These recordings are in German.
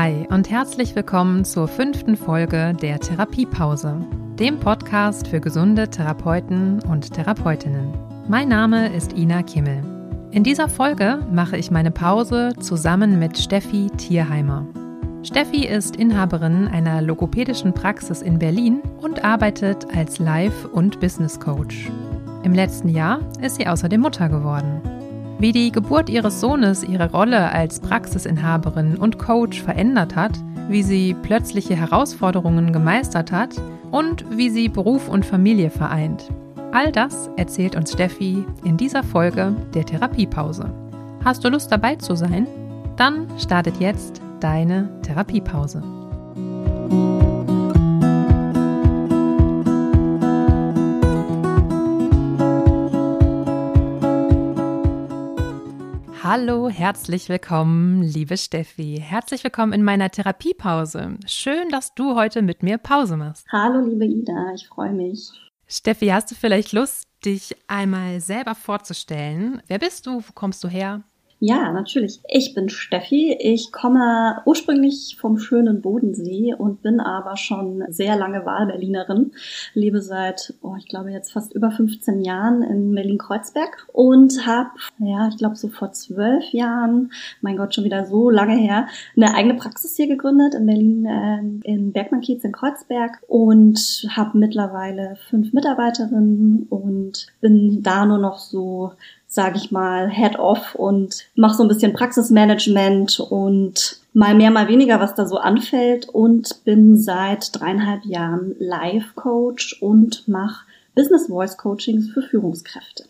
Hi und herzlich willkommen zur fünften Folge der Therapiepause, dem Podcast für gesunde Therapeuten und Therapeutinnen. Mein Name ist Ina Kimmel. In dieser Folge mache ich meine Pause zusammen mit Steffi Tierheimer. Steffi ist Inhaberin einer logopädischen Praxis in Berlin und arbeitet als Life- und Business Coach. Im letzten Jahr ist sie außerdem Mutter geworden. Wie die Geburt ihres Sohnes ihre Rolle als Praxisinhaberin und Coach verändert hat, wie sie plötzliche Herausforderungen gemeistert hat und wie sie Beruf und Familie vereint. All das erzählt uns Steffi in dieser Folge der Therapiepause. Hast du Lust dabei zu sein? Dann startet jetzt deine Therapiepause. Hallo, herzlich willkommen, liebe Steffi. Herzlich willkommen in meiner Therapiepause. Schön, dass du heute mit mir Pause machst. Hallo, liebe Ida, ich freue mich. Steffi, hast du vielleicht Lust, dich einmal selber vorzustellen? Wer bist du? Wo kommst du her? Ja, natürlich. Ich bin Steffi. Ich komme ursprünglich vom schönen Bodensee und bin aber schon sehr lange Wahlberlinerin. Lebe seit, oh, ich glaube jetzt fast über 15 Jahren in Berlin-Kreuzberg und habe, ja, ich glaube so vor zwölf Jahren, mein Gott, schon wieder so lange her, eine eigene Praxis hier gegründet in Berlin, äh, in Bergmann-Kiez in Kreuzberg und habe mittlerweile fünf Mitarbeiterinnen und bin da nur noch so sage ich mal, Head-off und mache so ein bisschen Praxismanagement und mal mehr, mal weniger, was da so anfällt und bin seit dreieinhalb Jahren Live-Coach und mache Business Voice Coachings für Führungskräfte.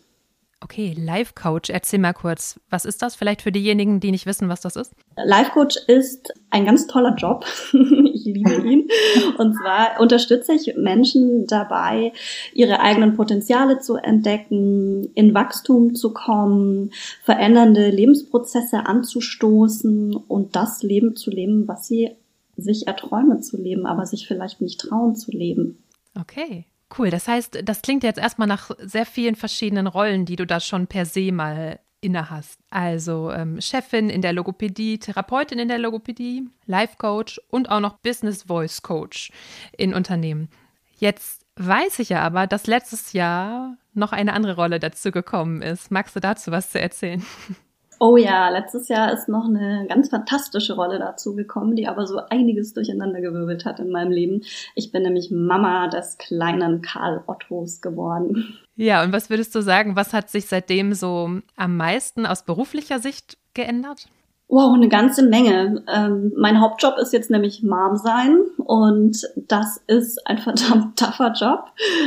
Okay, Life Coach, erzähl mal kurz, was ist das vielleicht für diejenigen, die nicht wissen, was das ist? Life Coach ist ein ganz toller Job. ich liebe ihn. Und zwar unterstütze ich Menschen dabei, ihre eigenen Potenziale zu entdecken, in Wachstum zu kommen, verändernde Lebensprozesse anzustoßen und das Leben zu leben, was sie sich erträumen zu leben, aber sich vielleicht nicht trauen zu leben. Okay, Cool, das heißt, das klingt jetzt erstmal nach sehr vielen verschiedenen Rollen, die du da schon per se mal inne hast. Also ähm, Chefin in der Logopädie, Therapeutin in der Logopädie, Life Coach und auch noch Business Voice Coach in Unternehmen. Jetzt weiß ich ja aber, dass letztes Jahr noch eine andere Rolle dazu gekommen ist. Magst du dazu was zu erzählen? Oh ja, letztes Jahr ist noch eine ganz fantastische Rolle dazu gekommen, die aber so einiges durcheinandergewirbelt hat in meinem Leben. Ich bin nämlich Mama des kleinen Karl Ottos geworden. Ja, und was würdest du sagen, was hat sich seitdem so am meisten aus beruflicher Sicht geändert? Wow, eine ganze Menge. Ähm, mein Hauptjob ist jetzt nämlich Mom sein und das ist ein verdammt tougher Job,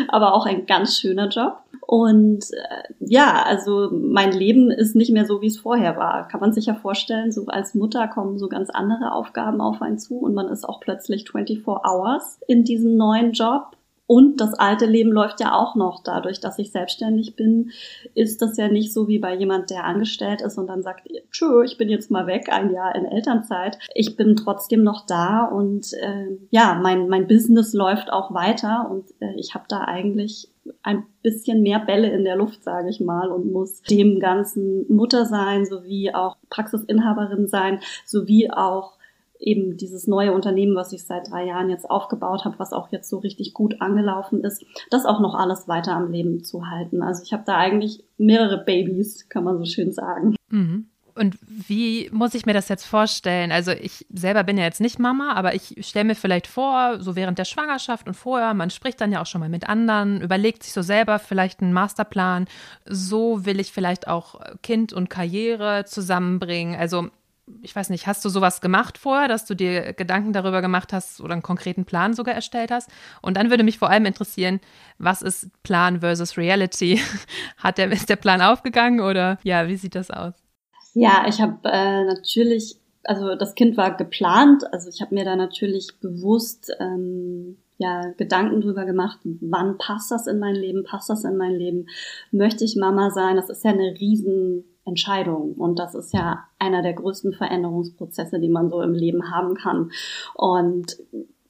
aber auch ein ganz schöner Job. Und äh, ja, also mein Leben ist nicht mehr so, wie es vorher war. Kann man sich ja vorstellen, so als Mutter kommen so ganz andere Aufgaben auf einen zu und man ist auch plötzlich 24 Hours in diesem neuen Job. Und das alte Leben läuft ja auch noch. Dadurch, dass ich selbstständig bin, ist das ja nicht so wie bei jemand, der angestellt ist und dann sagt, tschö, ich bin jetzt mal weg, ein Jahr in Elternzeit. Ich bin trotzdem noch da und äh, ja, mein, mein Business läuft auch weiter und äh, ich habe da eigentlich ein bisschen mehr Bälle in der Luft, sage ich mal, und muss dem ganzen Mutter sein, sowie auch Praxisinhaberin sein, sowie auch eben dieses neue Unternehmen, was ich seit drei Jahren jetzt aufgebaut habe, was auch jetzt so richtig gut angelaufen ist, das auch noch alles weiter am Leben zu halten. Also ich habe da eigentlich mehrere Babys, kann man so schön sagen. Mhm. Und wie muss ich mir das jetzt vorstellen? Also ich selber bin ja jetzt nicht Mama, aber ich stelle mir vielleicht vor, so während der Schwangerschaft und vorher, man spricht dann ja auch schon mal mit anderen, überlegt sich so selber vielleicht einen Masterplan. So will ich vielleicht auch Kind und Karriere zusammenbringen. Also ich weiß nicht, hast du sowas gemacht vorher, dass du dir Gedanken darüber gemacht hast oder einen konkreten Plan sogar erstellt hast? Und dann würde mich vor allem interessieren, was ist Plan versus Reality? Hat der, ist der Plan aufgegangen oder ja, wie sieht das aus? Ja, ich habe äh, natürlich, also das Kind war geplant, also ich habe mir da natürlich bewusst ähm, ja Gedanken drüber gemacht, wann passt das in mein Leben, passt das in mein Leben, möchte ich Mama sein? Das ist ja eine riesen Entscheidung und das ist ja einer der größten Veränderungsprozesse, die man so im Leben haben kann. Und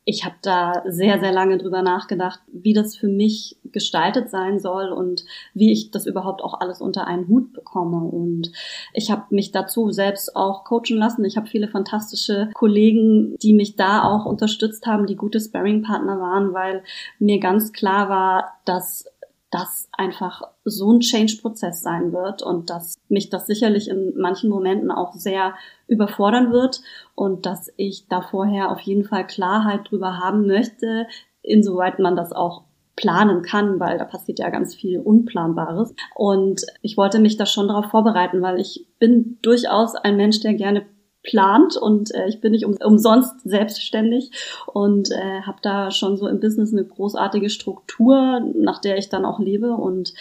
ich habe da sehr, sehr lange drüber nachgedacht, wie das für mich gestaltet sein soll und wie ich das überhaupt auch alles unter einen Hut bekomme. Und ich habe mich dazu selbst auch coachen lassen. Ich habe viele fantastische Kollegen, die mich da auch unterstützt haben, die gute Sparring-Partner waren, weil mir ganz klar war, dass das einfach so ein Change-Prozess sein wird und dass mich das sicherlich in manchen Momenten auch sehr überfordern wird und dass ich da vorher auf jeden Fall Klarheit drüber haben möchte, insoweit man das auch planen kann, weil da passiert ja ganz viel Unplanbares. Und ich wollte mich da schon darauf vorbereiten, weil ich bin durchaus ein Mensch, der gerne plant und äh, ich bin nicht um, umsonst selbstständig und äh, habe da schon so im Business eine großartige Struktur, nach der ich dann auch lebe und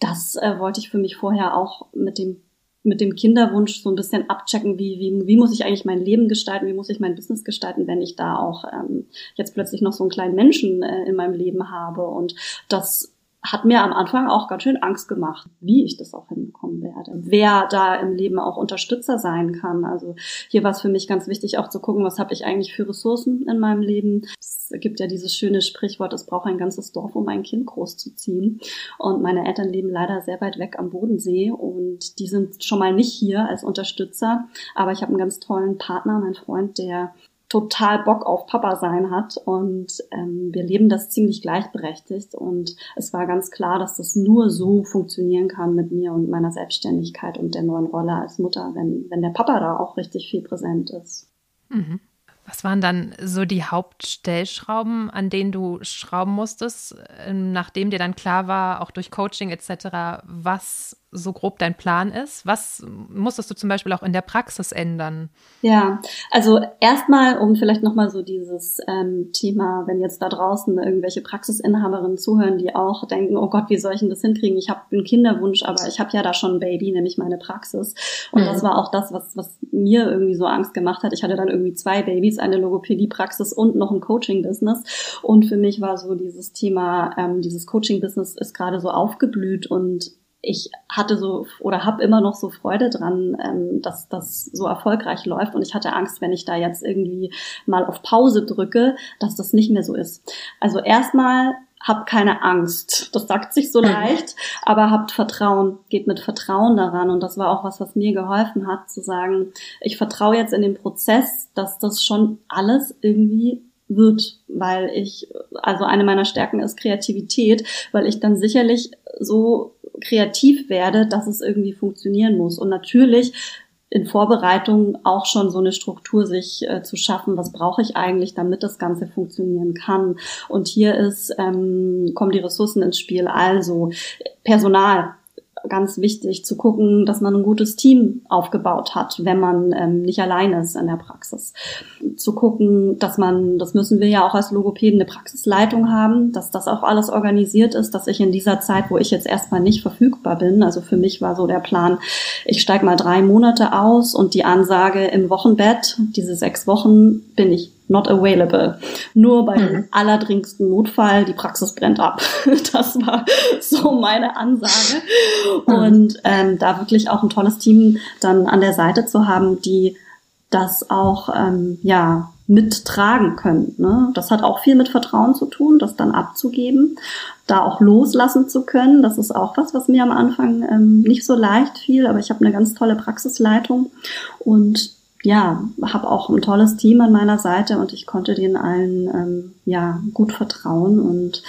das äh, wollte ich für mich vorher auch mit dem mit dem Kinderwunsch so ein bisschen abchecken, wie, wie, wie muss ich eigentlich mein Leben gestalten, wie muss ich mein Business gestalten, wenn ich da auch ähm, jetzt plötzlich noch so einen kleinen Menschen äh, in meinem Leben habe. Und das hat mir am Anfang auch ganz schön Angst gemacht, wie ich das auch hinbekommen werde. Wer da im Leben auch Unterstützer sein kann. Also hier war es für mich ganz wichtig auch zu gucken, was habe ich eigentlich für Ressourcen in meinem Leben. Es gibt ja dieses schöne Sprichwort, es braucht ein ganzes Dorf, um ein Kind großzuziehen. Und meine Eltern leben leider sehr weit weg am Bodensee und die sind schon mal nicht hier als Unterstützer. Aber ich habe einen ganz tollen Partner, mein Freund, der total Bock auf Papa sein hat und ähm, wir leben das ziemlich gleichberechtigt und es war ganz klar, dass das nur so funktionieren kann mit mir und meiner Selbstständigkeit und der neuen Rolle als Mutter, wenn, wenn der Papa da auch richtig viel präsent ist. Mhm. Was waren dann so die Hauptstellschrauben, an denen du schrauben musstest, ähm, nachdem dir dann klar war, auch durch Coaching etc., was so grob dein Plan ist? Was musstest du zum Beispiel auch in der Praxis ändern? Ja, also erstmal, um vielleicht nochmal so dieses ähm, Thema, wenn jetzt da draußen irgendwelche Praxisinhaberinnen zuhören, die auch denken, oh Gott, wie soll ich denn das hinkriegen? Ich habe einen Kinderwunsch, aber ich habe ja da schon ein Baby, nämlich meine Praxis. Und mhm. das war auch das, was, was mir irgendwie so Angst gemacht hat. Ich hatte dann irgendwie zwei Babys, eine Logopädie-Praxis und noch ein Coaching-Business. Und für mich war so dieses Thema, ähm, dieses Coaching-Business ist gerade so aufgeblüht und ich hatte so oder habe immer noch so Freude dran, ähm, dass das so erfolgreich läuft. Und ich hatte Angst, wenn ich da jetzt irgendwie mal auf Pause drücke, dass das nicht mehr so ist. Also erstmal habt keine Angst. Das sagt sich so mhm. leicht, aber habt Vertrauen, geht mit Vertrauen daran. Und das war auch was, was mir geholfen hat, zu sagen, ich vertraue jetzt in den Prozess, dass das schon alles irgendwie wird, weil ich, also eine meiner Stärken ist Kreativität, weil ich dann sicherlich so kreativ werde, dass es irgendwie funktionieren muss. Und natürlich in Vorbereitung auch schon so eine Struktur sich äh, zu schaffen, was brauche ich eigentlich, damit das Ganze funktionieren kann. Und hier ist, ähm, kommen die Ressourcen ins Spiel, also Personal ganz wichtig zu gucken, dass man ein gutes Team aufgebaut hat, wenn man ähm, nicht allein ist in der Praxis. Zu gucken, dass man, das müssen wir ja auch als Logopäden, eine Praxisleitung haben, dass das auch alles organisiert ist, dass ich in dieser Zeit, wo ich jetzt erstmal nicht verfügbar bin, also für mich war so der Plan, ich steige mal drei Monate aus und die Ansage im Wochenbett, diese sechs Wochen bin ich not available. Nur beim mhm. allerdringendsten Notfall, die Praxis brennt ab. Das war so meine Ansage. Mhm. Und ähm, da wirklich auch ein tolles Team dann an der Seite zu haben, die das auch ähm, ja mittragen können. Ne? Das hat auch viel mit Vertrauen zu tun, das dann abzugeben, da auch loslassen zu können. Das ist auch was, was mir am Anfang ähm, nicht so leicht fiel, aber ich habe eine ganz tolle Praxisleitung und ja, habe auch ein tolles Team an meiner Seite und ich konnte denen allen ähm, ja gut vertrauen und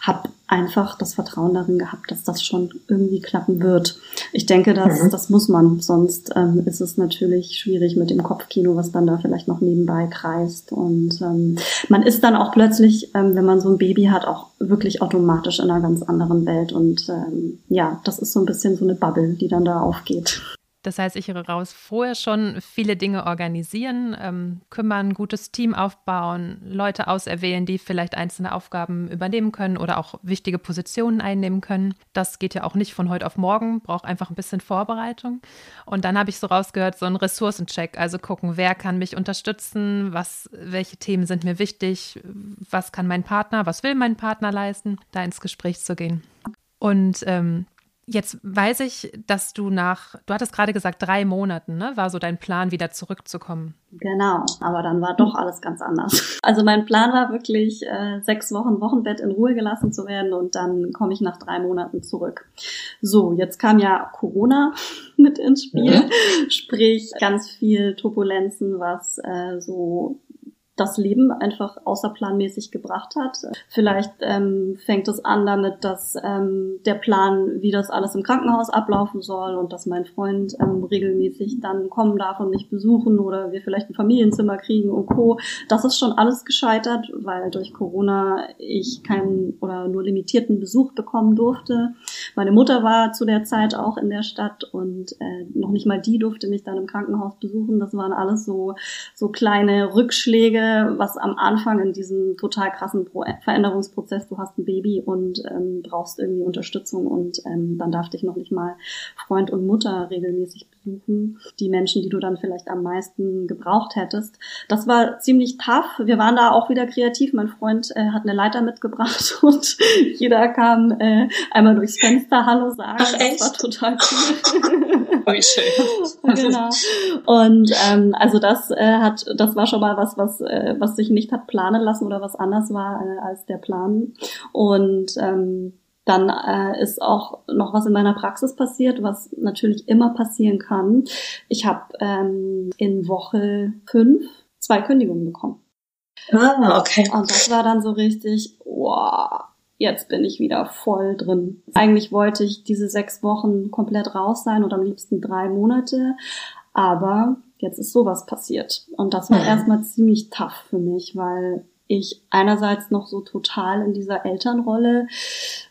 habe einfach das Vertrauen darin gehabt, dass das schon irgendwie klappen wird. Ich denke, dass mhm. das muss man, sonst ähm, ist es natürlich schwierig mit dem Kopfkino, was dann da vielleicht noch nebenbei kreist. Und ähm, man ist dann auch plötzlich, ähm, wenn man so ein Baby hat, auch wirklich automatisch in einer ganz anderen Welt. Und ähm, ja, das ist so ein bisschen so eine Bubble, die dann da aufgeht. Das heißt, ich raus, vorher schon viele Dinge organisieren, ähm, kümmern, gutes Team aufbauen, Leute auserwählen, die vielleicht einzelne Aufgaben übernehmen können oder auch wichtige Positionen einnehmen können. Das geht ja auch nicht von heute auf morgen, braucht einfach ein bisschen Vorbereitung. Und dann habe ich so rausgehört, so ein Ressourcencheck, also gucken, wer kann mich unterstützen, was, welche Themen sind mir wichtig, was kann mein Partner, was will mein Partner leisten, da ins Gespräch zu gehen. Und ähm, Jetzt weiß ich, dass du nach, du hattest gerade gesagt, drei Monaten, ne, war so dein Plan, wieder zurückzukommen. Genau, aber dann war doch alles ganz anders. Also mein Plan war wirklich, äh, sechs Wochen Wochenbett in Ruhe gelassen zu werden und dann komme ich nach drei Monaten zurück. So, jetzt kam ja Corona mit ins Spiel, mhm. sprich ganz viel Turbulenzen, was äh, so das Leben einfach außerplanmäßig gebracht hat. Vielleicht ähm, fängt es an damit, dass ähm, der Plan, wie das alles im Krankenhaus ablaufen soll und dass mein Freund ähm, regelmäßig dann kommen darf und mich besuchen oder wir vielleicht ein Familienzimmer kriegen und Co. Das ist schon alles gescheitert, weil durch Corona ich keinen oder nur limitierten Besuch bekommen durfte. Meine Mutter war zu der Zeit auch in der Stadt und äh, noch nicht mal die durfte mich dann im Krankenhaus besuchen. Das waren alles so, so kleine Rückschläge, was am Anfang in diesem total krassen Veränderungsprozess, du hast ein Baby und ähm, brauchst irgendwie Unterstützung und ähm, dann darf dich noch nicht mal Freund und Mutter regelmäßig besuchen. Die Menschen, die du dann vielleicht am meisten gebraucht hättest. Das war ziemlich tough. Wir waren da auch wieder kreativ. Mein Freund äh, hat eine Leiter mitgebracht und jeder kam äh, einmal durchs Fenster Hallo sagen. Ach, echt? Das war total cool. Schön. genau. Und ähm, also das äh, hat, das war schon mal was, was äh, was sich nicht hat planen lassen oder was anders war äh, als der Plan. Und ähm, dann äh, ist auch noch was in meiner Praxis passiert, was natürlich immer passieren kann. Ich habe ähm, in Woche fünf zwei Kündigungen bekommen. Ah, okay. Und das war dann so richtig, wow, jetzt bin ich wieder voll drin. Eigentlich wollte ich diese sechs Wochen komplett raus sein und am liebsten drei Monate. Aber jetzt ist sowas passiert. Und das war mhm. erstmal ziemlich tough für mich, weil ich einerseits noch so total in dieser Elternrolle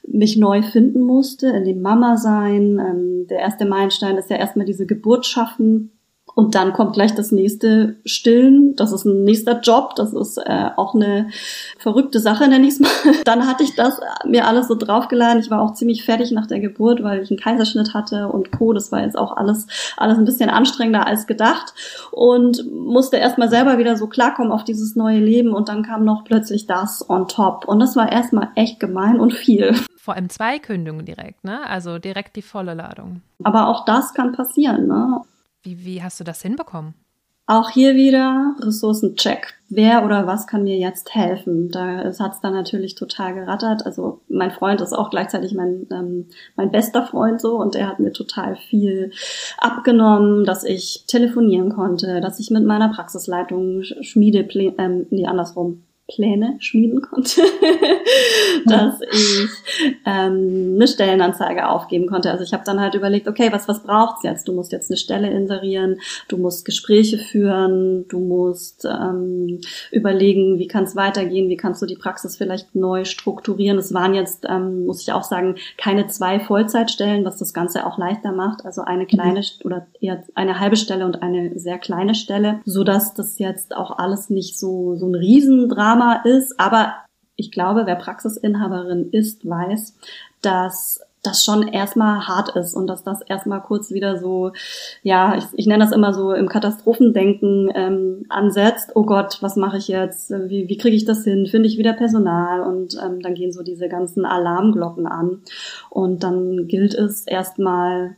mich neu finden musste, in dem Mama sein. Ähm, der erste Meilenstein ist ja erstmal diese Geburt schaffen und dann kommt gleich das nächste Stillen. Das ist ein nächster Job. Das ist äh, auch eine verrückte Sache, nenne ich es mal. Dann hatte ich das mir alles so draufgeladen. Ich war auch ziemlich fertig nach der Geburt, weil ich einen Kaiserschnitt hatte und Co. Das war jetzt auch alles, alles ein bisschen anstrengender als gedacht. Und musste erstmal selber wieder so klarkommen auf dieses neue Leben. Und dann kam noch plötzlich das on top. Und das war erstmal echt gemein und viel. Vor allem zwei Kündigungen direkt, ne? Also direkt die volle Ladung. Aber auch das kann passieren, ne? Wie, wie hast du das hinbekommen? Auch hier wieder Ressourcencheck. Wer oder was kann mir jetzt helfen? Da hat es dann natürlich total gerattert. Also mein Freund ist auch gleichzeitig mein, ähm, mein bester Freund so und er hat mir total viel abgenommen, dass ich telefonieren konnte, dass ich mit meiner Praxisleitung Schmiede, ähm, nee, andersrum, Pläne schmieden konnte, dass ich ähm, eine Stellenanzeige aufgeben konnte. Also ich habe dann halt überlegt, okay, was was braucht's jetzt? Du musst jetzt eine Stelle inserieren, du musst Gespräche führen, du musst ähm, überlegen, wie kann es weitergehen, wie kannst du die Praxis vielleicht neu strukturieren. Es waren jetzt, ähm, muss ich auch sagen, keine zwei Vollzeitstellen, was das Ganze auch leichter macht. Also eine kleine mhm. oder eher eine halbe Stelle und eine sehr kleine Stelle, so dass das jetzt auch alles nicht so so ein Riesendrama Drama ist, aber ich glaube, wer Praxisinhaberin ist, weiß, dass das schon erstmal hart ist und dass das erstmal kurz wieder so, ja, ich, ich nenne das immer so im Katastrophendenken ähm, ansetzt. Oh Gott, was mache ich jetzt? Wie, wie kriege ich das hin? Finde ich wieder Personal? Und ähm, dann gehen so diese ganzen Alarmglocken an. Und dann gilt es erstmal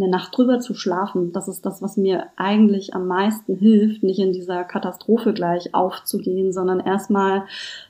eine Nacht drüber zu schlafen, das ist das, was mir eigentlich am meisten hilft, nicht in dieser Katastrophe gleich aufzugehen, sondern erstmal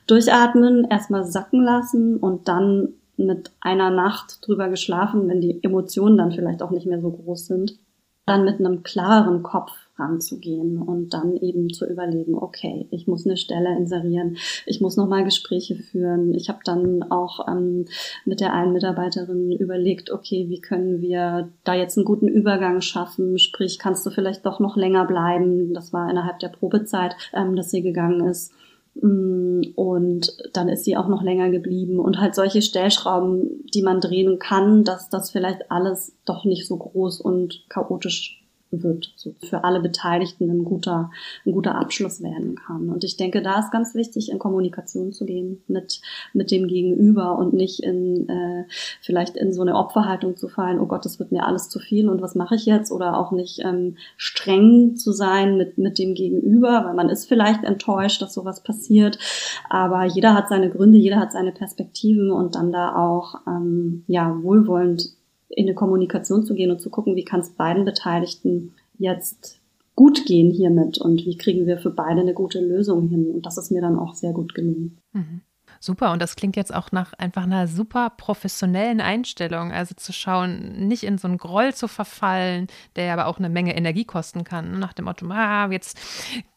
durchatmen, erstmal sacken lassen und dann mit einer Nacht drüber geschlafen, wenn die Emotionen dann vielleicht auch nicht mehr so groß sind, dann mit einem klareren Kopf ranzugehen und dann eben zu überlegen, okay, ich muss eine Stelle inserieren, ich muss nochmal Gespräche führen. Ich habe dann auch ähm, mit der einen Mitarbeiterin überlegt, okay, wie können wir da jetzt einen guten Übergang schaffen? Sprich, kannst du vielleicht doch noch länger bleiben? Das war innerhalb der Probezeit, ähm, dass sie gegangen ist. Mm, und dann ist sie auch noch länger geblieben und halt solche Stellschrauben, die man drehen kann, dass das vielleicht alles doch nicht so groß und chaotisch wird, so für alle Beteiligten ein guter, ein guter Abschluss werden kann. Und ich denke, da ist ganz wichtig, in Kommunikation zu gehen mit, mit dem Gegenüber und nicht in, äh, vielleicht in so eine Opferhaltung zu fallen, oh Gott, das wird mir alles zu viel und was mache ich jetzt? Oder auch nicht ähm, streng zu sein mit, mit dem Gegenüber, weil man ist vielleicht enttäuscht, dass sowas passiert. Aber jeder hat seine Gründe, jeder hat seine Perspektiven und dann da auch, ähm, ja, wohlwollend in eine Kommunikation zu gehen und zu gucken, wie kann es beiden Beteiligten jetzt gut gehen hiermit und wie kriegen wir für beide eine gute Lösung hin. Und das ist mir dann auch sehr gut gelungen. Mhm. Super, und das klingt jetzt auch nach einfach einer super professionellen Einstellung. Also zu schauen, nicht in so einen Groll zu verfallen, der aber auch eine Menge Energie kosten kann. Nach dem Motto, ah, jetzt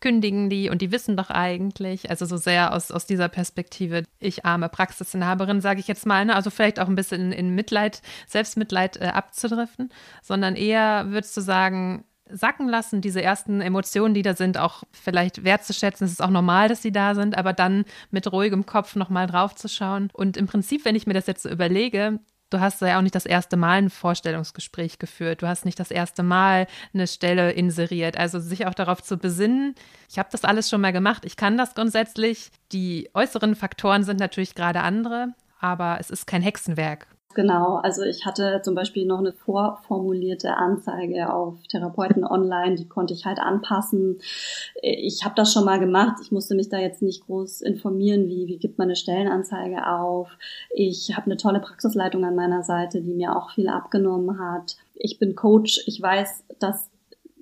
kündigen die und die wissen doch eigentlich. Also so sehr aus, aus dieser Perspektive, ich arme Praxisinhaberin, sage ich jetzt mal, ne? also vielleicht auch ein bisschen in, in Mitleid, Selbstmitleid äh, abzudriften, sondern eher würdest du sagen, sacken lassen, diese ersten Emotionen, die da sind, auch vielleicht wertzuschätzen. Es ist auch normal, dass sie da sind, aber dann mit ruhigem Kopf nochmal drauf zu schauen. Und im Prinzip, wenn ich mir das jetzt so überlege, du hast ja auch nicht das erste Mal ein Vorstellungsgespräch geführt. Du hast nicht das erste Mal eine Stelle inseriert. Also sich auch darauf zu besinnen, ich habe das alles schon mal gemacht, ich kann das grundsätzlich. Die äußeren Faktoren sind natürlich gerade andere, aber es ist kein Hexenwerk. Genau, also ich hatte zum Beispiel noch eine vorformulierte Anzeige auf Therapeuten online, die konnte ich halt anpassen. Ich habe das schon mal gemacht, ich musste mich da jetzt nicht groß informieren, wie, wie gibt man eine Stellenanzeige auf. Ich habe eine tolle Praxisleitung an meiner Seite, die mir auch viel abgenommen hat. Ich bin Coach, ich weiß, dass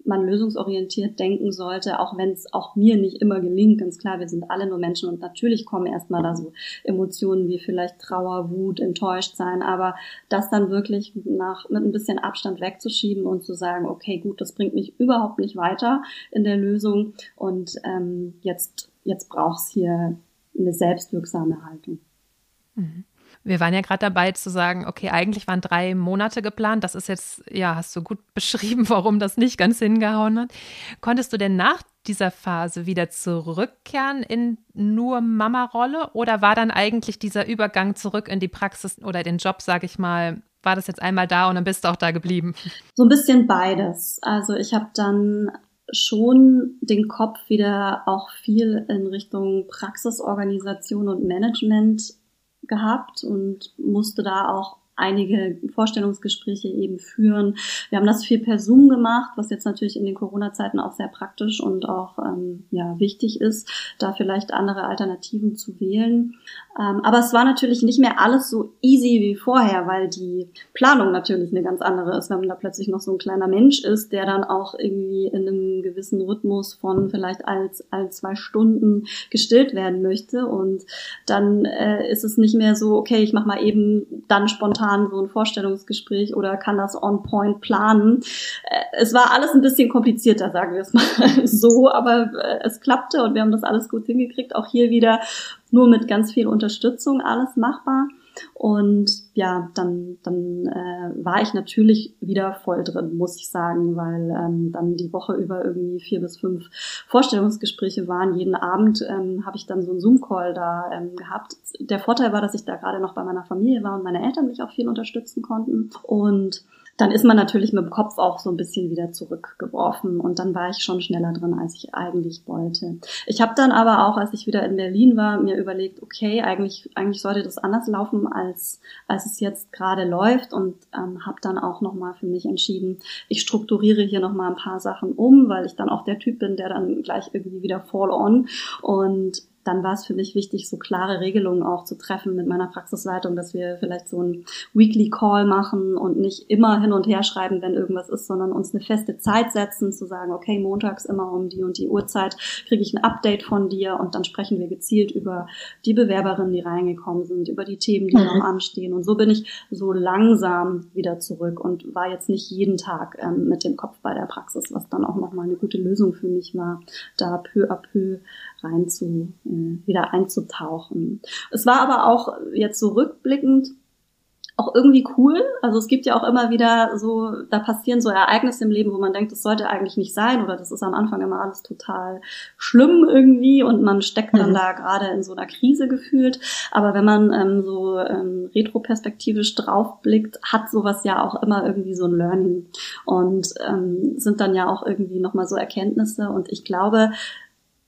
man lösungsorientiert denken sollte, auch wenn es auch mir nicht immer gelingt. Ganz klar, wir sind alle nur Menschen und natürlich kommen erstmal da so Emotionen wie vielleicht Trauer, Wut, enttäuscht sein, aber das dann wirklich nach, mit ein bisschen Abstand wegzuschieben und zu sagen, okay, gut, das bringt mich überhaupt nicht weiter in der Lösung und ähm, jetzt, jetzt braucht's hier eine selbstwirksame Haltung. Mhm. Wir waren ja gerade dabei zu sagen, okay, eigentlich waren drei Monate geplant. Das ist jetzt, ja, hast du gut beschrieben, warum das nicht ganz hingehauen hat. Konntest du denn nach dieser Phase wieder zurückkehren in nur Mama-Rolle oder war dann eigentlich dieser Übergang zurück in die Praxis oder den Job, sage ich mal, war das jetzt einmal da und dann bist du auch da geblieben? So ein bisschen beides. Also ich habe dann schon den Kopf wieder auch viel in Richtung Praxisorganisation und Management gehabt und musste da auch einige Vorstellungsgespräche eben führen. Wir haben das viel per gemacht, was jetzt natürlich in den Corona-Zeiten auch sehr praktisch und auch ähm, ja, wichtig ist, da vielleicht andere Alternativen zu wählen. Ähm, aber es war natürlich nicht mehr alles so easy wie vorher, weil die Planung natürlich eine ganz andere ist, wenn da plötzlich noch so ein kleiner Mensch ist, der dann auch irgendwie in einem gewissen Rhythmus von vielleicht als alle zwei Stunden gestillt werden möchte. Und dann äh, ist es nicht mehr so, okay, ich mache mal eben dann spontan spontan so ein Vorstellungsgespräch oder kann das on point planen. Äh, es war alles ein bisschen komplizierter, sagen wir es mal so, aber äh, es klappte und wir haben das alles gut hingekriegt. Auch hier wieder nur mit ganz viel Unterstützung alles machbar. Und ja, dann, dann äh, war ich natürlich wieder voll drin, muss ich sagen, weil ähm, dann die Woche über irgendwie vier bis fünf Vorstellungsgespräche waren. Jeden Abend ähm, habe ich dann so einen Zoom-Call da ähm, gehabt. Der Vorteil war, dass ich da gerade noch bei meiner Familie war und meine Eltern mich auch viel unterstützen konnten. Und dann ist man natürlich mit dem Kopf auch so ein bisschen wieder zurückgeworfen und dann war ich schon schneller drin, als ich eigentlich wollte. Ich habe dann aber auch, als ich wieder in Berlin war, mir überlegt, okay, eigentlich eigentlich sollte das anders laufen, als als es jetzt gerade läuft und ähm, habe dann auch noch mal für mich entschieden, ich strukturiere hier noch mal ein paar Sachen um, weil ich dann auch der Typ bin, der dann gleich irgendwie wieder fall on und dann war es für mich wichtig, so klare Regelungen auch zu treffen mit meiner Praxisleitung, dass wir vielleicht so ein Weekly Call machen und nicht immer hin und her schreiben, wenn irgendwas ist, sondern uns eine feste Zeit setzen, zu sagen, okay, montags immer um die und die Uhrzeit kriege ich ein Update von dir und dann sprechen wir gezielt über die Bewerberinnen, die reingekommen sind, über die Themen, die mhm. noch anstehen. Und so bin ich so langsam wieder zurück und war jetzt nicht jeden Tag ähm, mit dem Kopf bei der Praxis, was dann auch nochmal eine gute Lösung für mich war, da peu à peu rein zu, äh, wieder einzutauchen. Es war aber auch jetzt so rückblickend auch irgendwie cool. Also es gibt ja auch immer wieder so, da passieren so Ereignisse im Leben, wo man denkt, das sollte eigentlich nicht sein oder das ist am Anfang immer alles total schlimm irgendwie und man steckt dann mhm. da gerade in so einer Krise gefühlt. Aber wenn man ähm, so ähm, retroperspektivisch draufblickt, hat sowas ja auch immer irgendwie so ein Learning und ähm, sind dann ja auch irgendwie nochmal so Erkenntnisse und ich glaube,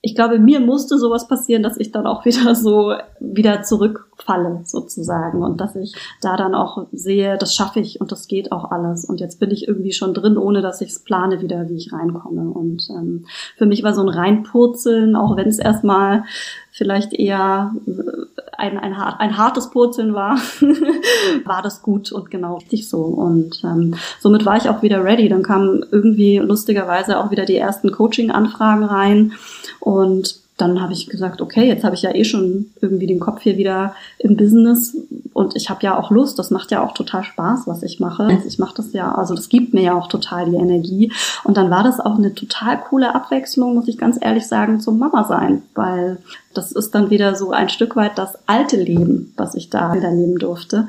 ich glaube, mir musste sowas passieren, dass ich dann auch wieder so wieder zurückfalle sozusagen und dass ich da dann auch sehe, das schaffe ich und das geht auch alles und jetzt bin ich irgendwie schon drin, ohne dass ich es plane wieder, wie ich reinkomme und ähm, für mich war so ein Reinpurzeln, auch wenn es erstmal vielleicht eher ein, ein, ein hartes Purzeln war, war das gut und genau richtig so. Und ähm, somit war ich auch wieder ready. Dann kamen irgendwie lustigerweise auch wieder die ersten Coaching-Anfragen rein und dann habe ich gesagt, okay, jetzt habe ich ja eh schon irgendwie den Kopf hier wieder im Business und ich habe ja auch Lust, das macht ja auch total Spaß, was ich mache. Also ich mache das ja, also das gibt mir ja auch total die Energie und dann war das auch eine total coole Abwechslung, muss ich ganz ehrlich sagen, zum Mama sein, weil das ist dann wieder so ein Stück weit das alte Leben, was ich da wieder leben durfte.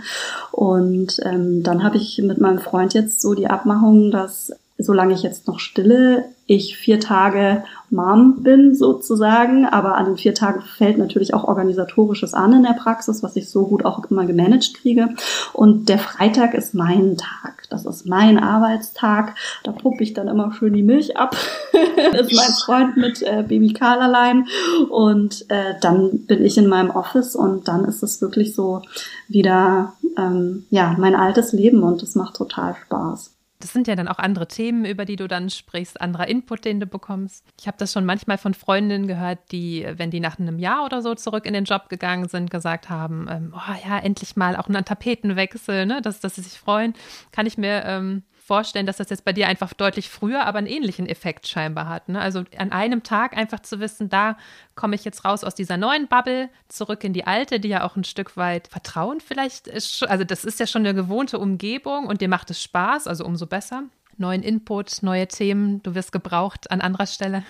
Und ähm, dann habe ich mit meinem Freund jetzt so die Abmachung, dass solange ich jetzt noch stille, ich vier Tage Mom bin sozusagen, aber an den vier Tagen fällt natürlich auch organisatorisches an in der Praxis, was ich so gut auch immer gemanagt kriege. Und der Freitag ist mein Tag. Das ist mein Arbeitstag. Da pumpe ich dann immer schön die Milch ab. ist mein Freund mit äh, Baby Karl allein. Und äh, dann bin ich in meinem Office und dann ist es wirklich so wieder ähm, ja mein altes Leben und es macht total Spaß das sind ja dann auch andere Themen, über die du dann sprichst, anderer Input, den du bekommst. Ich habe das schon manchmal von Freundinnen gehört, die, wenn die nach einem Jahr oder so zurück in den Job gegangen sind, gesagt haben, ähm, oh ja, endlich mal auch einen Tapetenwechsel, ne? dass, dass sie sich freuen. Kann ich mir ähm, vorstellen, dass das jetzt bei dir einfach deutlich früher, aber einen ähnlichen Effekt scheinbar hat. Ne? Also an einem Tag einfach zu wissen, da komme ich jetzt raus aus dieser neuen Bubble, zurück in die alte, die ja auch ein Stück weit Vertrauen vielleicht ist. Also das ist ja schon eine gewohnte Umgebung und dir macht es Spaß, also umso besser. Neuen Input, neue Themen, du wirst gebraucht an anderer Stelle.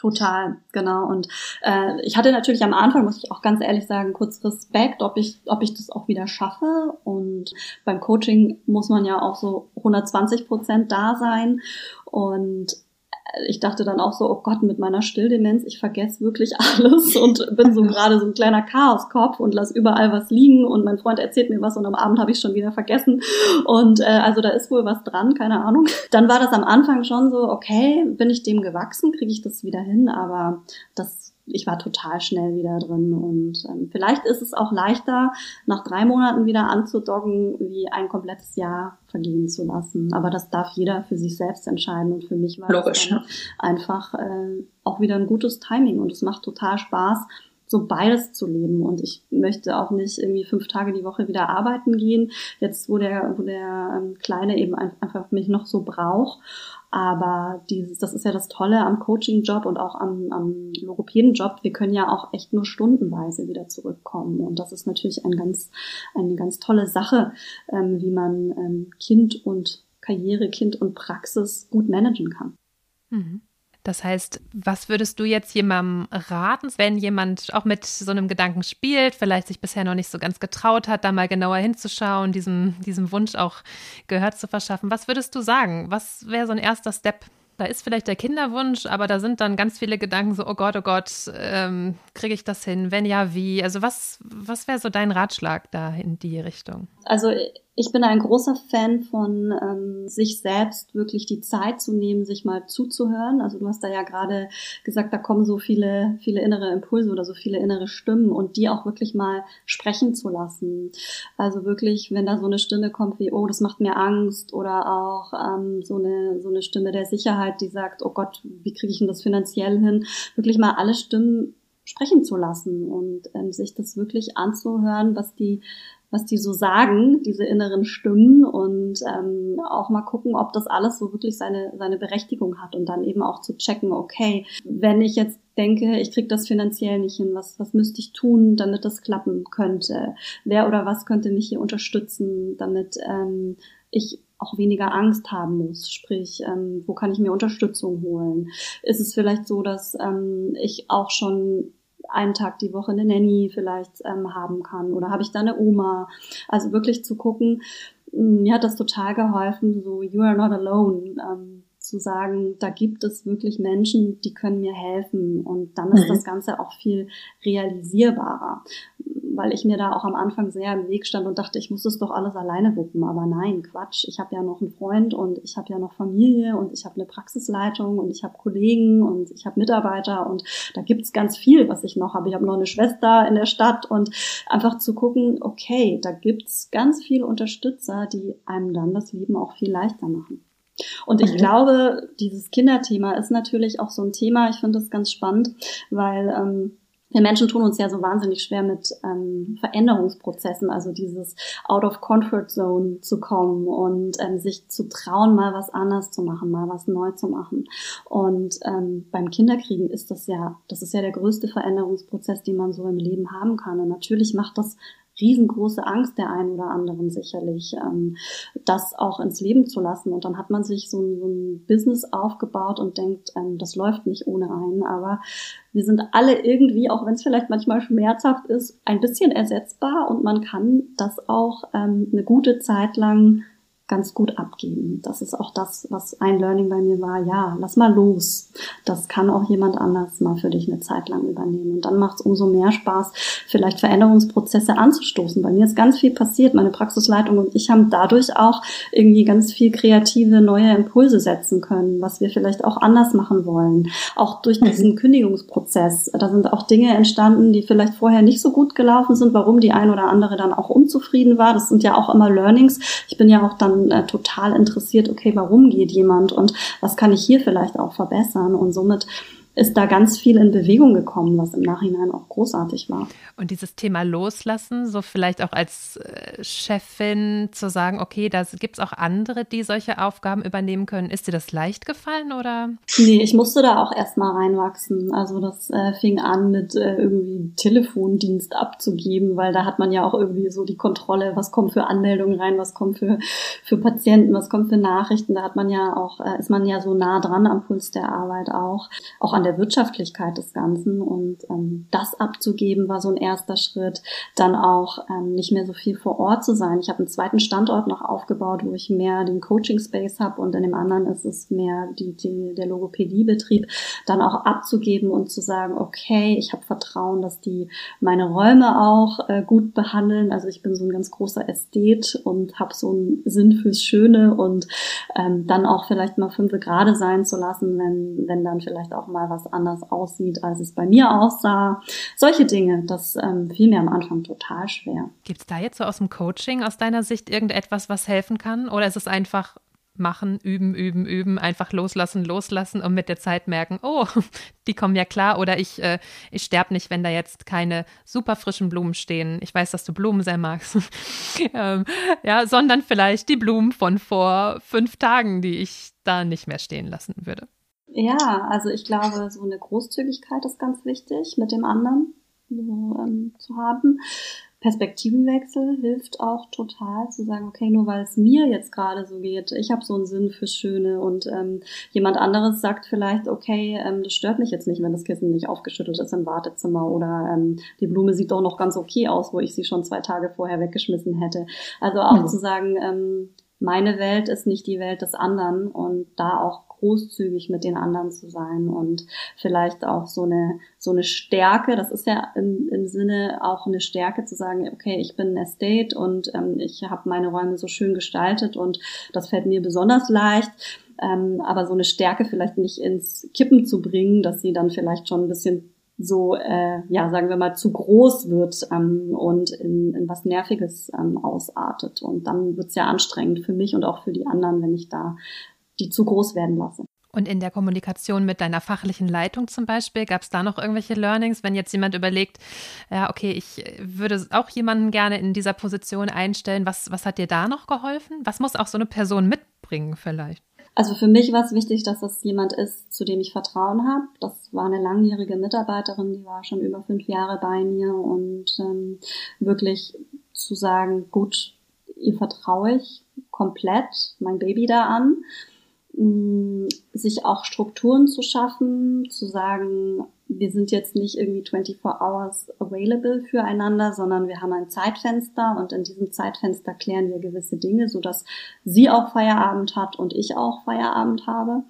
Total, genau. Und äh, ich hatte natürlich am Anfang, muss ich auch ganz ehrlich sagen, kurz Respekt, ob ich, ob ich das auch wieder schaffe. Und beim Coaching muss man ja auch so 120 Prozent da sein. Und ich dachte dann auch so, oh Gott, mit meiner Stilldemenz, ich vergesse wirklich alles und bin so gerade so ein kleiner Chaoskopf und lass überall was liegen und mein Freund erzählt mir was und am Abend habe ich schon wieder vergessen. Und äh, also da ist wohl was dran, keine Ahnung. Dann war das am Anfang schon so, okay, bin ich dem gewachsen, kriege ich das wieder hin, aber das ich war total schnell wieder drin. Und ähm, vielleicht ist es auch leichter, nach drei Monaten wieder anzudoggen, wie ein komplettes Jahr vergehen zu lassen. Aber das darf jeder für sich selbst entscheiden. Und für mich war Logisch, ja. einfach äh, auch wieder ein gutes Timing. Und es macht total Spaß, so beides zu leben. Und ich möchte auch nicht irgendwie fünf Tage die Woche wieder arbeiten gehen, jetzt wo der, wo der ähm, Kleine eben einfach mich noch so braucht. Aber dieses, das ist ja das Tolle am Coaching-Job und auch am, am Logopäden-Job. Wir können ja auch echt nur stundenweise wieder zurückkommen. Und das ist natürlich ein ganz, eine ganz tolle Sache, ähm, wie man ähm, Kind und Karriere, Kind und Praxis gut managen kann. Mhm. Das heißt, was würdest du jetzt jemandem raten, wenn jemand auch mit so einem Gedanken spielt, vielleicht sich bisher noch nicht so ganz getraut hat, da mal genauer hinzuschauen, diesem, diesem Wunsch auch Gehör zu verschaffen? Was würdest du sagen? Was wäre so ein erster Step? Da ist vielleicht der Kinderwunsch, aber da sind dann ganz viele Gedanken so, oh Gott, oh Gott, ähm, kriege ich das hin? Wenn ja, wie? Also was, was wäre so dein Ratschlag da in die Richtung? Also ich bin ein großer Fan von ähm, sich selbst wirklich die Zeit zu nehmen, sich mal zuzuhören. Also du hast da ja gerade gesagt, da kommen so viele, viele innere Impulse oder so viele innere Stimmen und die auch wirklich mal sprechen zu lassen. Also wirklich, wenn da so eine Stimme kommt wie, oh, das macht mir Angst oder auch ähm, so eine so eine Stimme der Sicherheit, die sagt, oh Gott, wie kriege ich denn das finanziell hin? Wirklich mal alle Stimmen sprechen zu lassen und ähm, sich das wirklich anzuhören, was die was die so sagen, diese inneren Stimmen und ähm, auch mal gucken, ob das alles so wirklich seine, seine Berechtigung hat und dann eben auch zu checken, okay, wenn ich jetzt denke, ich krieg das finanziell nicht hin, was, was müsste ich tun, damit das klappen könnte? Wer oder was könnte mich hier unterstützen, damit ähm, ich auch weniger Angst haben muss. Sprich, ähm, wo kann ich mir Unterstützung holen? Ist es vielleicht so, dass ähm, ich auch schon einen Tag die Woche eine Nanny vielleicht ähm, haben kann oder habe ich da eine Oma. Also wirklich zu gucken, hm, mir hat das total geholfen, so you are not alone. Ähm, zu sagen, da gibt es wirklich Menschen, die können mir helfen und dann ist mhm. das Ganze auch viel realisierbarer weil ich mir da auch am Anfang sehr im Weg stand und dachte, ich muss das doch alles alleine wuppen. Aber nein, Quatsch. Ich habe ja noch einen Freund und ich habe ja noch Familie und ich habe eine Praxisleitung und ich habe Kollegen und ich habe Mitarbeiter und da gibt's ganz viel, was ich noch habe. Ich habe noch eine Schwester in der Stadt und einfach zu gucken, okay, da gibt's ganz viele Unterstützer, die einem dann das Leben auch viel leichter machen. Und ich mhm. glaube, dieses Kinderthema ist natürlich auch so ein Thema. Ich finde das ganz spannend, weil ähm, wir Menschen tun uns ja so wahnsinnig schwer mit ähm, Veränderungsprozessen, also dieses out of comfort zone zu kommen und ähm, sich zu trauen, mal was anders zu machen, mal was neu zu machen. Und ähm, beim Kinderkriegen ist das ja, das ist ja der größte Veränderungsprozess, den man so im Leben haben kann. Und natürlich macht das riesengroße Angst der einen oder anderen sicherlich, ähm, das auch ins Leben zu lassen. Und dann hat man sich so ein, so ein Business aufgebaut und denkt, ähm, das läuft nicht ohne einen. Aber wir sind alle irgendwie, auch wenn es vielleicht manchmal schmerzhaft ist, ein bisschen ersetzbar und man kann das auch ähm, eine gute Zeit lang ganz gut abgeben. Das ist auch das, was ein Learning bei mir war. Ja, lass mal los. Das kann auch jemand anders mal für dich eine Zeit lang übernehmen. Und dann macht es umso mehr Spaß, vielleicht Veränderungsprozesse anzustoßen. Bei mir ist ganz viel passiert. Meine Praxisleitung und ich haben dadurch auch irgendwie ganz viel kreative neue Impulse setzen können, was wir vielleicht auch anders machen wollen. Auch durch diesen Kündigungsprozess. Da sind auch Dinge entstanden, die vielleicht vorher nicht so gut gelaufen sind, warum die ein oder andere dann auch unzufrieden war. Das sind ja auch immer Learnings. Ich bin ja auch dann äh, total interessiert, okay, warum geht jemand und was kann ich hier vielleicht auch verbessern? Und somit ist da ganz viel in Bewegung gekommen, was im Nachhinein auch großartig war. Und dieses Thema Loslassen, so vielleicht auch als äh, Chefin zu sagen, okay, da gibt es auch andere, die solche Aufgaben übernehmen können. Ist dir das leicht gefallen oder? Nee, ich musste da auch erstmal reinwachsen. Also das äh, fing an mit äh, irgendwie Telefondienst abzugeben, weil da hat man ja auch irgendwie so die Kontrolle, was kommt für Anmeldungen rein, was kommt für, für Patienten, was kommt für Nachrichten. Da hat man ja auch, äh, ist man ja so nah dran am Puls der Arbeit auch. Auch an der Wirtschaftlichkeit des Ganzen. Und ähm, das abzugeben war so ein erster Schritt. Dann auch ähm, nicht mehr so viel vor Ort zu sein. Ich habe einen zweiten Standort noch aufgebaut, wo ich mehr den Coaching Space habe und in dem anderen ist es mehr die, die, der Logopädiebetrieb. Dann auch abzugeben und zu sagen, okay, ich habe Vertrauen, dass die meine Räume auch äh, gut behandeln. Also ich bin so ein ganz großer Ästhet und habe so einen Sinn fürs Schöne und ähm, dann auch vielleicht mal fünf Grade sein zu lassen, wenn, wenn dann vielleicht auch mal was anders aussieht, als es bei mir aussah. Solche Dinge, das ähm, fiel mir am Anfang total schwer. Gibt es da jetzt so aus dem Coaching aus deiner Sicht irgendetwas, was helfen kann? Oder ist es einfach machen, üben, üben, üben, einfach loslassen, loslassen und mit der Zeit merken, oh, die kommen ja klar oder ich, äh, ich sterbe nicht, wenn da jetzt keine super frischen Blumen stehen. Ich weiß, dass du Blumen sehr magst. ähm, ja, sondern vielleicht die Blumen von vor fünf Tagen, die ich da nicht mehr stehen lassen würde. Ja, also ich glaube, so eine Großzügigkeit ist ganz wichtig, mit dem anderen so, ähm, zu haben. Perspektivenwechsel hilft auch total zu sagen, okay, nur weil es mir jetzt gerade so geht, ich habe so einen Sinn fürs Schöne und ähm, jemand anderes sagt vielleicht, okay, ähm, das stört mich jetzt nicht, wenn das Kissen nicht aufgeschüttelt ist im Wartezimmer oder ähm, die Blume sieht doch noch ganz okay aus, wo ich sie schon zwei Tage vorher weggeschmissen hätte. Also auch mhm. zu sagen, ähm, meine Welt ist nicht die Welt des anderen und da auch großzügig mit den anderen zu sein und vielleicht auch so eine, so eine Stärke, das ist ja im, im Sinne auch eine Stärke zu sagen, okay, ich bin ein Estate und ähm, ich habe meine Räume so schön gestaltet und das fällt mir besonders leicht. Ähm, aber so eine Stärke vielleicht nicht ins Kippen zu bringen, dass sie dann vielleicht schon ein bisschen so, äh, ja, sagen wir mal, zu groß wird ähm, und in, in was Nerviges ähm, ausartet. Und dann wird's ja anstrengend für mich und auch für die anderen, wenn ich da die zu groß werden lasse. Und in der Kommunikation mit deiner fachlichen Leitung zum Beispiel, gab es da noch irgendwelche Learnings, wenn jetzt jemand überlegt, ja, okay, ich würde auch jemanden gerne in dieser Position einstellen, was, was hat dir da noch geholfen? Was muss auch so eine Person mitbringen vielleicht? Also für mich war es wichtig, dass das jemand ist, zu dem ich Vertrauen habe. Das war eine langjährige Mitarbeiterin, die war schon über fünf Jahre bei mir und ähm, wirklich zu sagen, gut, ihr vertraue ich komplett mein Baby da an sich auch Strukturen zu schaffen, zu sagen, wir sind jetzt nicht irgendwie 24 hours available füreinander, sondern wir haben ein Zeitfenster und in diesem Zeitfenster klären wir gewisse Dinge, so dass sie auch Feierabend hat und ich auch Feierabend habe.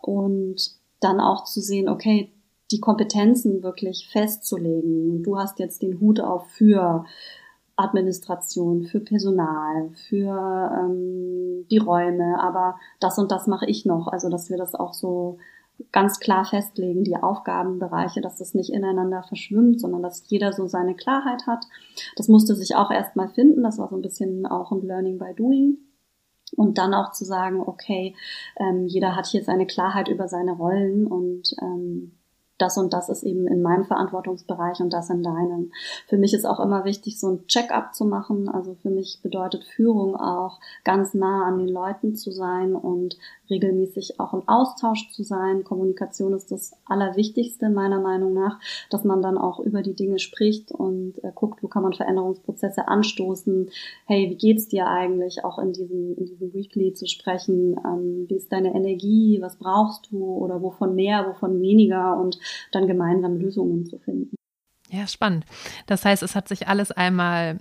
Und dann auch zu sehen, okay, die Kompetenzen wirklich festzulegen. Du hast jetzt den Hut auf für Administration, für Personal, für ähm, die Räume, aber das und das mache ich noch. Also dass wir das auch so ganz klar festlegen, die Aufgabenbereiche, dass das nicht ineinander verschwimmt, sondern dass jeder so seine Klarheit hat. Das musste sich auch erstmal finden. Das war so ein bisschen auch ein Learning by Doing. Und dann auch zu sagen, okay, ähm, jeder hat hier seine Klarheit über seine Rollen und ähm, das und das ist eben in meinem Verantwortungsbereich und das in deinem. Für mich ist auch immer wichtig, so ein Check-up zu machen. Also für mich bedeutet Führung auch ganz nah an den Leuten zu sein und regelmäßig auch im Austausch zu sein. Kommunikation ist das Allerwichtigste meiner Meinung nach, dass man dann auch über die Dinge spricht und äh, guckt, wo kann man Veränderungsprozesse anstoßen. Hey, wie geht's dir eigentlich? Auch in diesem, in diesem Weekly zu sprechen. Ähm, wie ist deine Energie? Was brauchst du? Oder wovon mehr, wovon weniger? Und dann gemeinsam Lösungen zu finden. Ja, spannend. Das heißt, es hat sich alles einmal,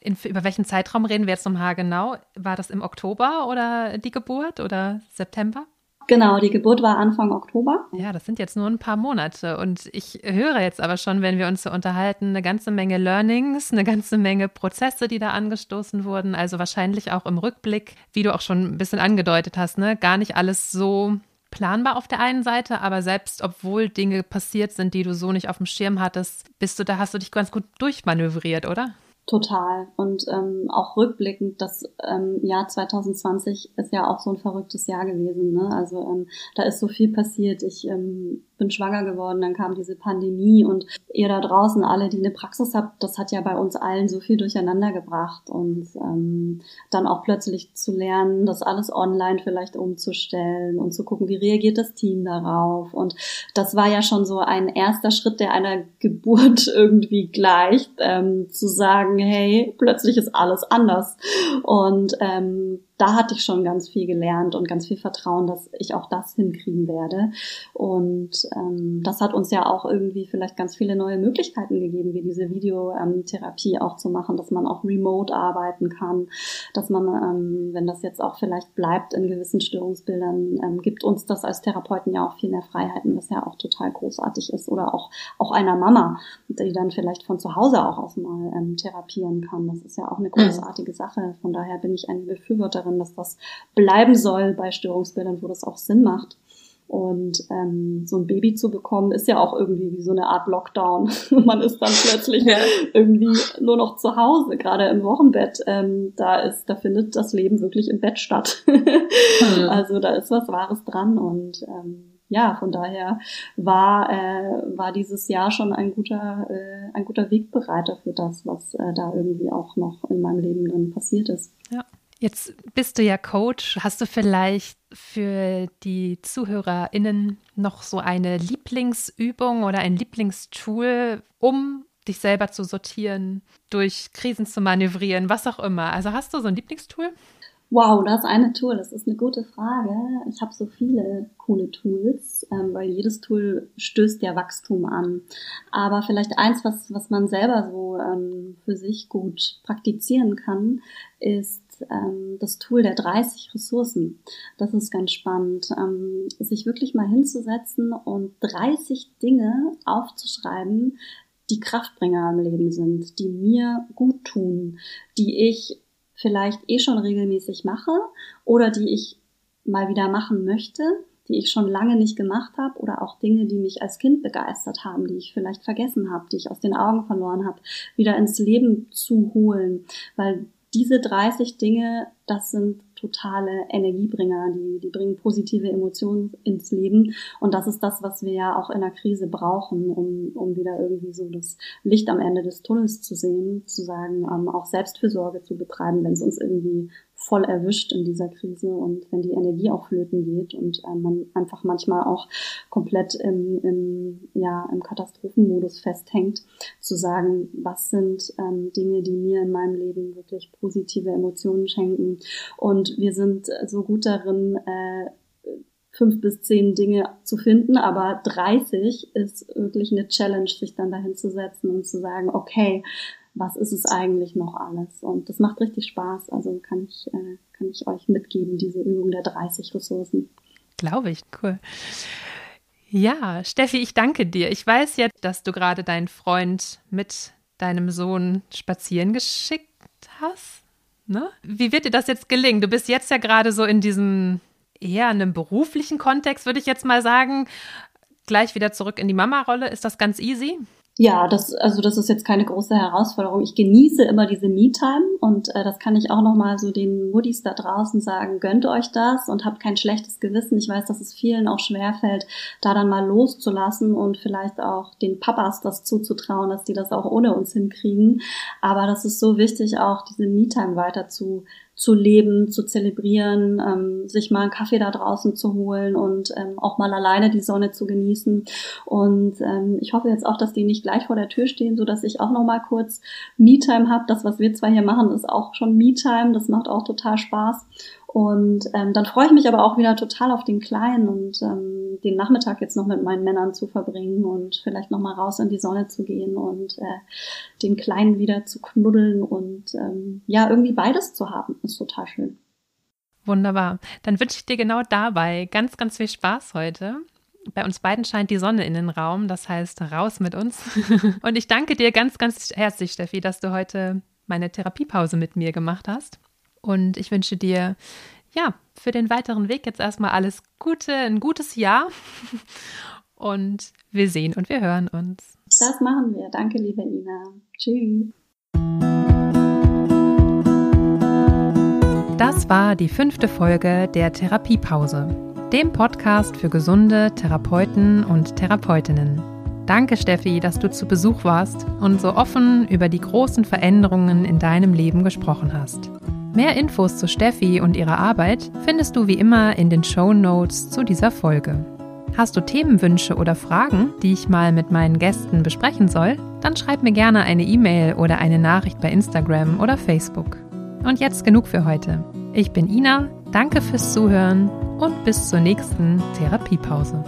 in, über welchen Zeitraum reden wir jetzt nochmal genau? War das im Oktober oder die Geburt oder September? Genau, die Geburt war Anfang Oktober. Ja, das sind jetzt nur ein paar Monate. Und ich höre jetzt aber schon, wenn wir uns so unterhalten, eine ganze Menge Learnings, eine ganze Menge Prozesse, die da angestoßen wurden. Also wahrscheinlich auch im Rückblick, wie du auch schon ein bisschen angedeutet hast, ne, gar nicht alles so planbar auf der einen Seite, aber selbst obwohl Dinge passiert sind, die du so nicht auf dem Schirm hattest, bist du da, hast du dich ganz gut durchmanövriert, oder? Total. Und ähm, auch rückblickend, das ähm, Jahr 2020 ist ja auch so ein verrücktes Jahr gewesen. Ne? Also ähm, da ist so viel passiert. Ich ähm, bin schwanger geworden, dann kam diese Pandemie und ihr da draußen alle, die eine Praxis habt, das hat ja bei uns allen so viel durcheinander gebracht. Und ähm, dann auch plötzlich zu lernen, das alles online vielleicht umzustellen und zu gucken, wie reagiert das Team darauf. Und das war ja schon so ein erster Schritt, der einer Geburt irgendwie gleicht, ähm, zu sagen, hey, plötzlich ist alles anders. Und ähm, da hatte ich schon ganz viel gelernt und ganz viel Vertrauen, dass ich auch das hinkriegen werde. Und ähm, das hat uns ja auch irgendwie vielleicht ganz viele neue Möglichkeiten gegeben, wie diese Videotherapie auch zu machen, dass man auch remote arbeiten kann, dass man, ähm, wenn das jetzt auch vielleicht bleibt in gewissen Störungsbildern, ähm, gibt uns das als Therapeuten ja auch viel mehr Freiheiten, was ja auch total großartig ist. Oder auch, auch einer Mama, die dann vielleicht von zu Hause auch aus mal ähm, therapieren kann. Das ist ja auch eine mhm. großartige Sache. Von daher bin ich eine Befürworterin darin, dass das bleiben soll bei Störungsbildern, wo das auch Sinn macht. Und ähm, so ein Baby zu bekommen, ist ja auch irgendwie wie so eine Art Lockdown. Man ist dann plötzlich ja. irgendwie nur noch zu Hause, gerade im Wochenbett. Ähm, da ist, da findet das Leben wirklich im Bett statt. mhm. Also da ist was Wahres dran und ähm, ja, von daher war, äh, war dieses Jahr schon ein guter, äh, ein guter Wegbereiter für das, was äh, da irgendwie auch noch in meinem Leben dann passiert ist. Ja. Jetzt bist du ja Coach. Hast du vielleicht für die ZuhörerInnen noch so eine Lieblingsübung oder ein Lieblingstool, um dich selber zu sortieren, durch Krisen zu manövrieren, was auch immer? Also hast du so ein Lieblingstool? Wow, das eine Tool, das ist eine gute Frage. Ich habe so viele coole Tools, ähm, weil jedes Tool stößt ja Wachstum an. Aber vielleicht eins, was, was man selber so ähm, für sich gut praktizieren kann, ist ähm, das Tool der 30 Ressourcen. Das ist ganz spannend, ähm, sich wirklich mal hinzusetzen und 30 Dinge aufzuschreiben, die Kraftbringer im Leben sind, die mir gut tun, die ich vielleicht eh schon regelmäßig mache oder die ich mal wieder machen möchte, die ich schon lange nicht gemacht habe oder auch Dinge, die mich als Kind begeistert haben, die ich vielleicht vergessen habe, die ich aus den Augen verloren habe, wieder ins Leben zu holen, weil diese 30 Dinge, das sind totale Energiebringer, die, die bringen positive Emotionen ins Leben. Und das ist das, was wir ja auch in der Krise brauchen, um, um wieder irgendwie so das Licht am Ende des Tunnels zu sehen, zu sagen, ähm, auch Selbstfürsorge zu betreiben, wenn es uns irgendwie voll erwischt in dieser Krise und wenn die Energie auch flöten geht und äh, man einfach manchmal auch komplett im, im, ja, im Katastrophenmodus festhängt, zu sagen, was sind ähm, Dinge, die mir in meinem Leben wirklich positive Emotionen schenken. Und wir sind so gut darin, äh, fünf bis zehn Dinge zu finden, aber 30 ist wirklich eine Challenge, sich dann dahin zu setzen und zu sagen, okay, was ist es eigentlich noch alles? Und das macht richtig Spaß. Also kann ich, äh, kann ich euch mitgeben, diese Übung der 30 Ressourcen. Glaube ich, cool. Ja, Steffi, ich danke dir. Ich weiß jetzt, dass du gerade deinen Freund mit deinem Sohn spazieren geschickt hast. Ne? Wie wird dir das jetzt gelingen? Du bist jetzt ja gerade so in diesem eher einem beruflichen Kontext, würde ich jetzt mal sagen. Gleich wieder zurück in die Mama-Rolle. Ist das ganz easy? Ja, das, also das ist jetzt keine große Herausforderung. Ich genieße immer diese Me-Time und äh, das kann ich auch nochmal so den Muddis da draußen sagen, gönnt euch das und habt kein schlechtes Gewissen. Ich weiß, dass es vielen auch schwerfällt, da dann mal loszulassen und vielleicht auch den Papas das zuzutrauen, dass die das auch ohne uns hinkriegen. Aber das ist so wichtig, auch diese Me-Time weiter zu zu leben, zu zelebrieren, ähm, sich mal einen Kaffee da draußen zu holen und ähm, auch mal alleine die Sonne zu genießen. Und ähm, ich hoffe jetzt auch, dass die nicht gleich vor der Tür stehen, so dass ich auch noch mal kurz Me-Time habe. Das, was wir zwar hier machen, ist auch schon Me-Time. Das macht auch total Spaß. Und ähm, dann freue ich mich aber auch wieder total auf den Kleinen und ähm, den Nachmittag jetzt noch mit meinen Männern zu verbringen und vielleicht noch mal raus in die Sonne zu gehen und äh, den Kleinen wieder zu knuddeln und ähm, ja, irgendwie beides zu haben, ist total schön. Wunderbar. Dann wünsche ich dir genau dabei ganz, ganz viel Spaß heute. Bei uns beiden scheint die Sonne in den Raum, das heißt raus mit uns. Und ich danke dir ganz, ganz herzlich, Steffi, dass du heute meine Therapiepause mit mir gemacht hast. Und ich wünsche dir, ja, für den weiteren Weg jetzt erstmal alles Gute, ein gutes Jahr. Und wir sehen und wir hören uns. Das machen wir. Danke, liebe Ina. Tschüss. Das war die fünfte Folge der Therapiepause, dem Podcast für gesunde Therapeuten und Therapeutinnen. Danke, Steffi, dass du zu Besuch warst und so offen über die großen Veränderungen in deinem Leben gesprochen hast. Mehr Infos zu Steffi und ihrer Arbeit findest du wie immer in den Show Notes zu dieser Folge. Hast du Themenwünsche oder Fragen, die ich mal mit meinen Gästen besprechen soll? Dann schreib mir gerne eine E-Mail oder eine Nachricht bei Instagram oder Facebook. Und jetzt genug für heute. Ich bin Ina, danke fürs Zuhören und bis zur nächsten Therapiepause.